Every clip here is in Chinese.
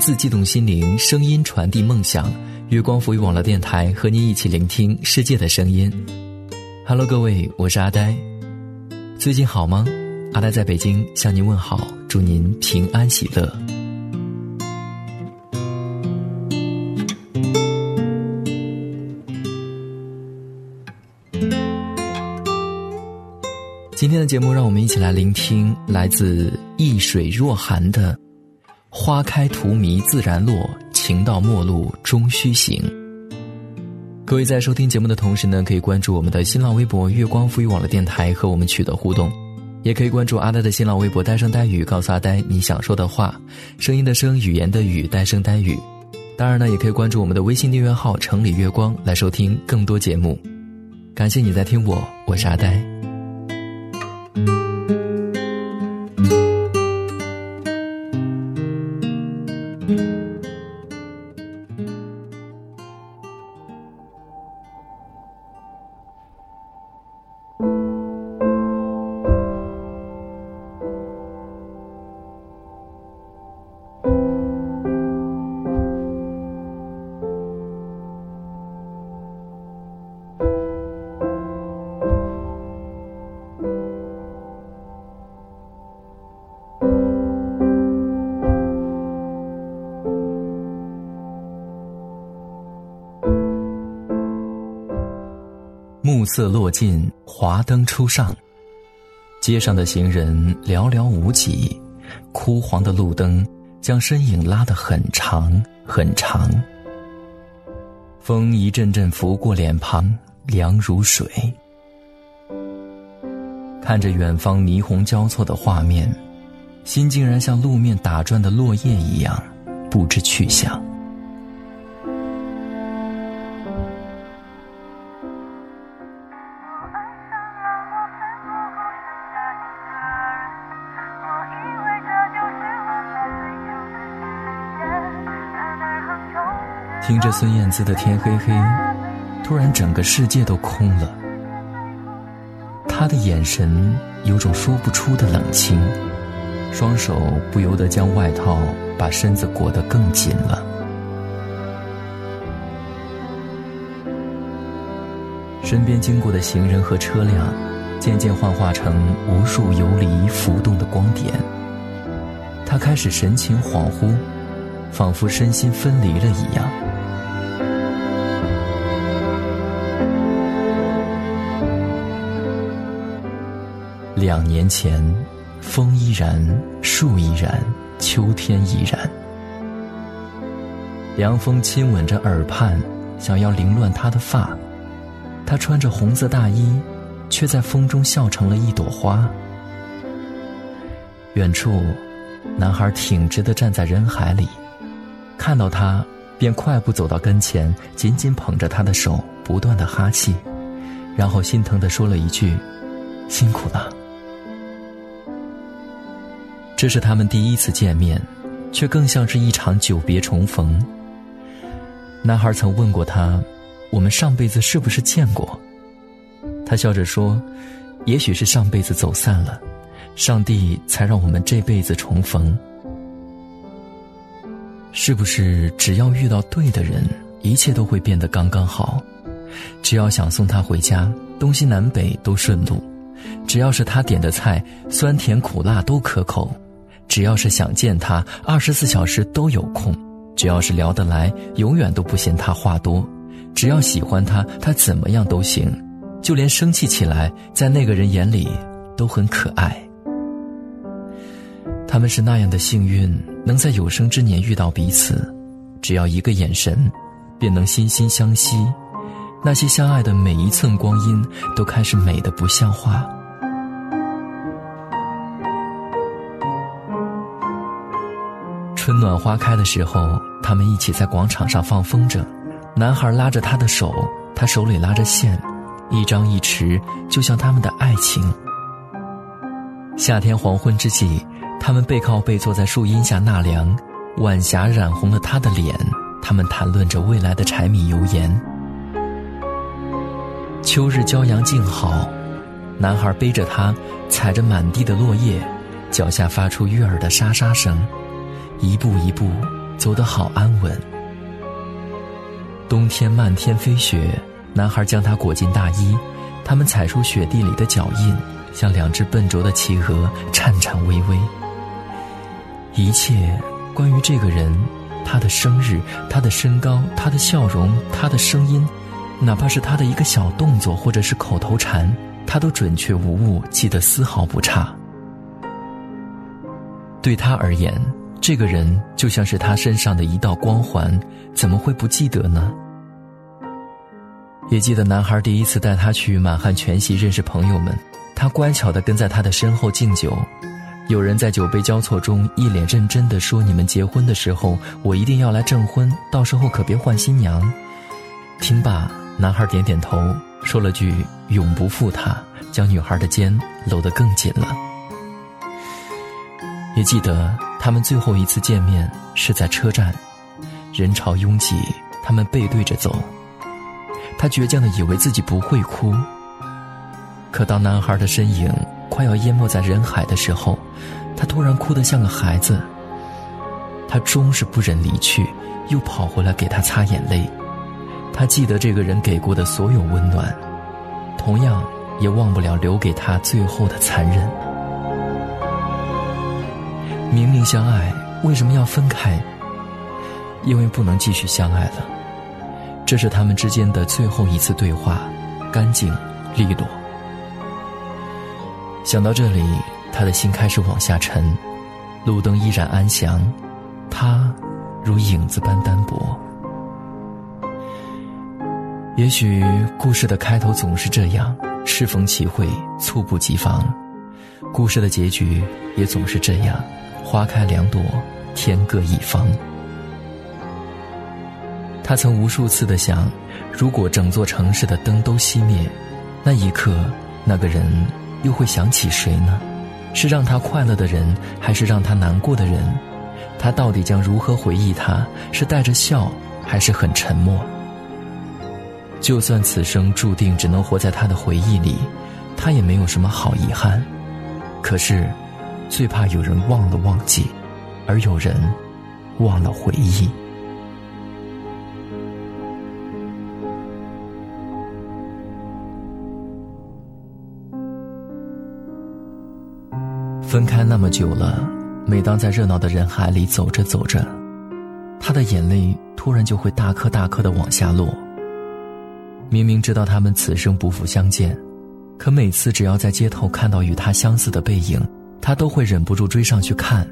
字悸动心灵，声音传递梦想。月光浮语网络电台和您一起聆听世界的声音。Hello，各位，我是阿呆。最近好吗？阿呆在北京向您问好，祝您平安喜乐。今天的节目，让我们一起来聆听来自易水若寒的“花开荼蘼自然落，情到末路终须行”。各位在收听节目的同时呢，可以关注我们的新浪微博“月光赋予网络电台”和我们取得互动，也可以关注阿呆的新浪微博“呆声呆语”，告诉阿呆你想说的话，声音的声，语言的语，呆声呆语。当然呢，也可以关注我们的微信订阅号“城里月光”来收听更多节目。感谢你在听我，我是阿呆。暮色落尽，华灯初上。街上的行人寥寥无几，枯黄的路灯将身影拉得很长很长。风一阵阵拂过脸庞，凉如水。看着远方霓虹交错的画面，心竟然像路面打转的落叶一样，不知去向。听着孙燕姿的《天黑黑》，突然整个世界都空了。他的眼神有种说不出的冷清，双手不由得将外套把身子裹得更紧了。身边经过的行人和车辆，渐渐幻化成无数游离浮动的光点。他开始神情恍惚，仿佛身心分离了一样。两年前，风依然，树依然，秋天依然。凉风亲吻着耳畔，想要凌乱他的发。他穿着红色大衣，却在风中笑成了一朵花。远处，男孩挺直的站在人海里，看到他，便快步走到跟前，紧紧捧着他的手，不断的哈气，然后心疼的说了一句：“辛苦了。”这是他们第一次见面，却更像是一场久别重逢。男孩曾问过他：“我们上辈子是不是见过？”他笑着说：“也许是上辈子走散了，上帝才让我们这辈子重逢。”是不是只要遇到对的人，一切都会变得刚刚好？只要想送他回家，东西南北都顺路；只要是他点的菜，酸甜苦辣都可口。只要是想见他，二十四小时都有空；只要是聊得来，永远都不嫌他话多；只要喜欢他，他怎么样都行，就连生气起来，在那个人眼里都很可爱。他们是那样的幸运，能在有生之年遇到彼此，只要一个眼神，便能心心相惜。那些相爱的每一寸光阴，都开始美得不像话。春暖花开的时候，他们一起在广场上放风筝。男孩拉着她的手，他手里拉着线，一张一弛，就像他们的爱情。夏天黄昏之际，他们背靠背坐在树荫下纳凉，晚霞染红了他的脸。他们谈论着未来的柴米油盐。秋日骄阳静好，男孩背着她，踩着满地的落叶，脚下发出悦耳的沙沙声。一步一步，走得好安稳。冬天漫天飞雪，男孩将她裹进大衣，他们踩出雪地里的脚印，像两只笨拙的企鹅，颤颤巍巍。一切关于这个人，他的生日，他的身高，他的笑容，他的声音，哪怕是他的一个小动作或者是口头禅，他都准确无误，记得丝毫不差。对他而言。这个人就像是他身上的一道光环，怎么会不记得呢？也记得男孩第一次带他去满汉全席认识朋友们，他乖巧地跟在他的身后敬酒。有人在酒杯交错中一脸认真地说：“你们结婚的时候，我一定要来证婚，到时候可别换新娘。”听罢，男孩点点头，说了句“永不负他”，将女孩的肩搂得更紧了。也记得。他们最后一次见面是在车站，人潮拥挤，他们背对着走。他倔强的以为自己不会哭，可当男孩的身影快要淹没在人海的时候，他突然哭得像个孩子。他终是不忍离去，又跑回来给他擦眼泪。他记得这个人给过的所有温暖，同样也忘不了留给他最后的残忍。明明相爱，为什么要分开？因为不能继续相爱了。这是他们之间的最后一次对话，干净利落。想到这里，他的心开始往下沉。路灯依然安详，他如影子般单薄。也许故事的开头总是这样，适逢其会，猝不及防；故事的结局也总是这样。花开两朵，天各一方。他曾无数次的想，如果整座城市的灯都熄灭，那一刻，那个人又会想起谁呢？是让他快乐的人，还是让他难过的人？他到底将如何回忆他？是带着笑，还是很沉默？就算此生注定只能活在他的回忆里，他也没有什么好遗憾。可是。最怕有人忘了忘记，而有人忘了回忆。分开那么久了，每当在热闹的人海里走着走着，他的眼泪突然就会大颗大颗的往下落。明明知道他们此生不复相见，可每次只要在街头看到与他相似的背影。他都会忍不住追上去看，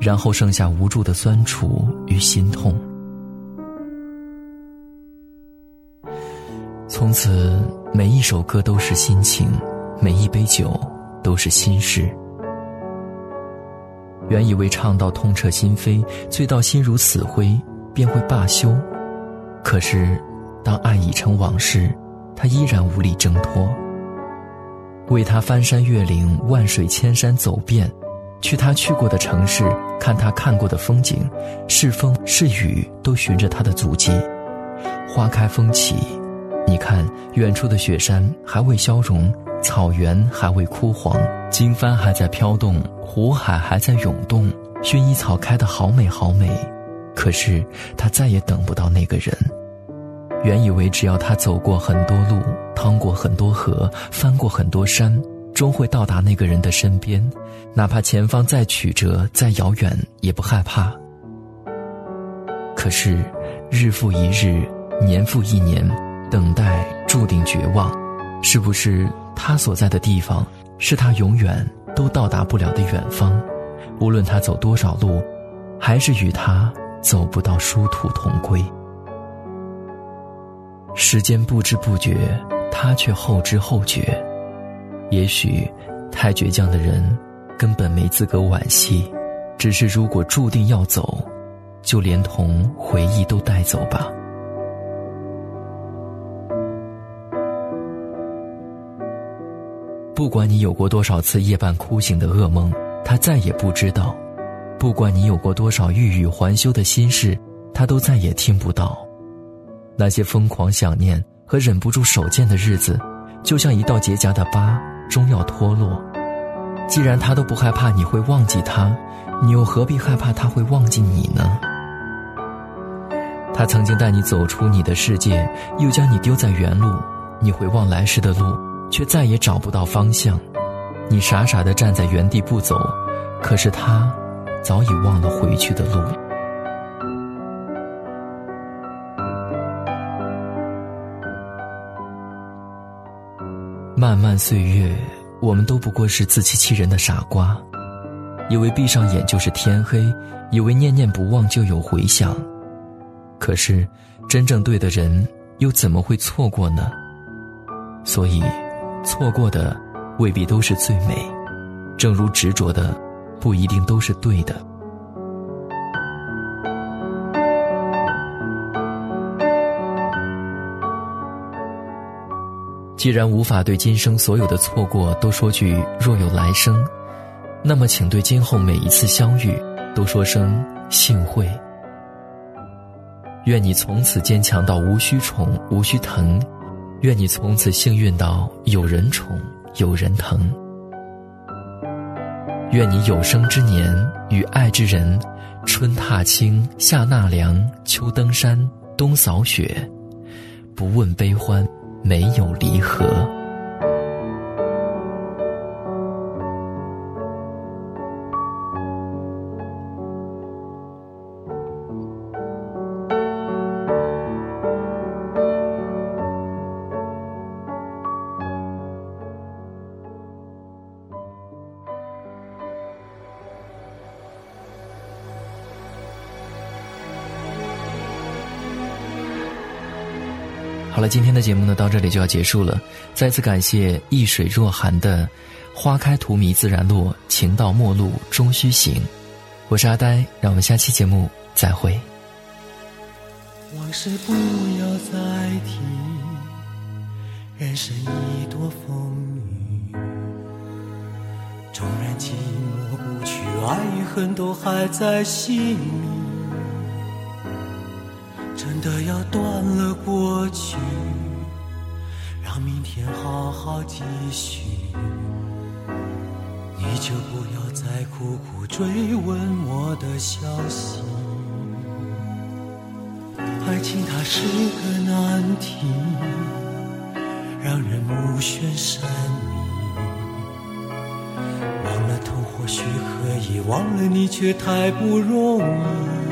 然后剩下无助的酸楚与心痛。从此，每一首歌都是心情，每一杯酒都是心事。原以为唱到痛彻心扉，醉到心如死灰，便会罢休，可是，当爱已成往事，他依然无力挣脱。为他翻山越岭、万水千山走遍，去他去过的城市，看他看过的风景，是风是雨，都循着他的足迹。花开风起，你看远处的雪山还未消融，草原还未枯黄，经幡还在飘动，湖海还在涌动，薰衣草开得好美好美。可是他再也等不到那个人。原以为只要他走过很多路，趟过很多河，翻过很多山，终会到达那个人的身边，哪怕前方再曲折、再遥远，也不害怕。可是，日复一日，年复一年，等待注定绝望。是不是他所在的地方，是他永远都到达不了的远方？无论他走多少路，还是与他走不到殊途同归。时间不知不觉，他却后知后觉。也许，太倔强的人根本没资格惋惜。只是如果注定要走，就连同回忆都带走吧。不管你有过多少次夜半哭醒的噩梦，他再也不知道；不管你有过多少欲语还休的心事，他都再也听不到。那些疯狂想念和忍不住手贱的日子，就像一道结痂的疤，终要脱落。既然他都不害怕你会忘记他，你又何必害怕他会忘记你呢？他曾经带你走出你的世界，又将你丢在原路。你回望来时的路，却再也找不到方向。你傻傻的站在原地不走，可是他早已忘了回去的路。漫漫岁月，我们都不过是自欺欺人的傻瓜，以为闭上眼就是天黑，以为念念不忘就有回响。可是，真正对的人，又怎么会错过呢？所以，错过的未必都是最美，正如执着的，不一定都是对的。既然无法对今生所有的错过都说句若有来生，那么请对今后每一次相遇都说声幸会。愿你从此坚强到无需宠无需疼，愿你从此幸运到有人宠有人疼。愿你有生之年与爱之人，春踏青，夏纳凉，秋登山，冬扫雪，不问悲欢。没有离合。好了，今天的节目呢，到这里就要结束了。再次感谢易水若寒的“花开荼蘼自然落，情到末路终须行”。我是阿呆，让我们下期节目再会。往事不要再提，人生已多风雨，纵然寂寞不去，爱与恨都还在心里。的要断了过去，让明天好好继续。你就不要再苦苦追问我的消息。爱情它是个难题，让人目眩神迷。忘了痛或许可以，忘了你却太不容易。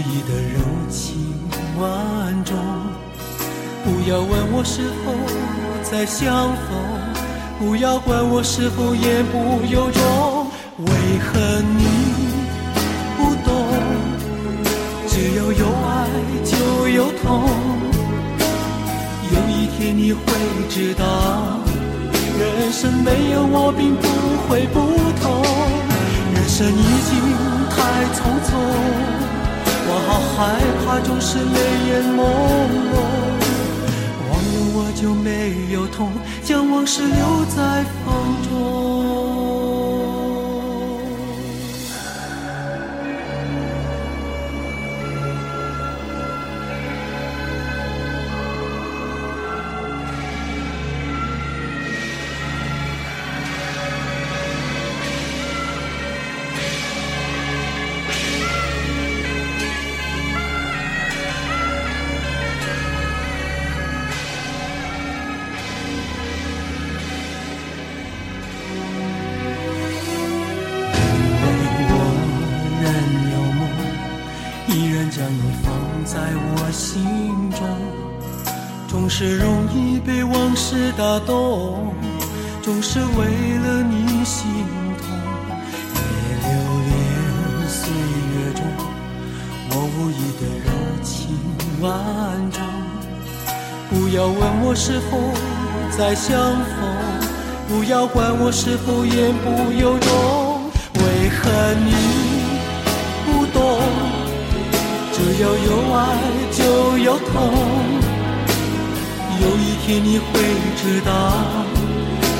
意。的柔情万种，不要问我是否再相逢，不要管我是否言不由衷。为何你不懂？只要有爱就有痛，有一天你会知道，人生没有我并不会不同，人生已经太匆匆。我好害怕，总是泪眼朦胧，忘了我就没有痛，将往事留在风中。总是为了你心痛。别留恋岁月中我无意的柔情万种。不要问我是否再相逢，不要管我是否言不由衷。为何你不懂？只要有爱就有痛，有一天你会知道，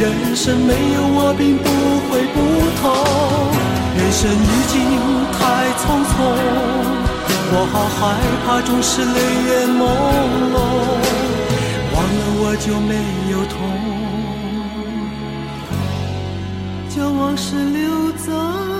人生没有我并不会不同。人生已经太匆匆，我好害怕总是泪眼朦胧。忘了我就没有痛，将往事留在。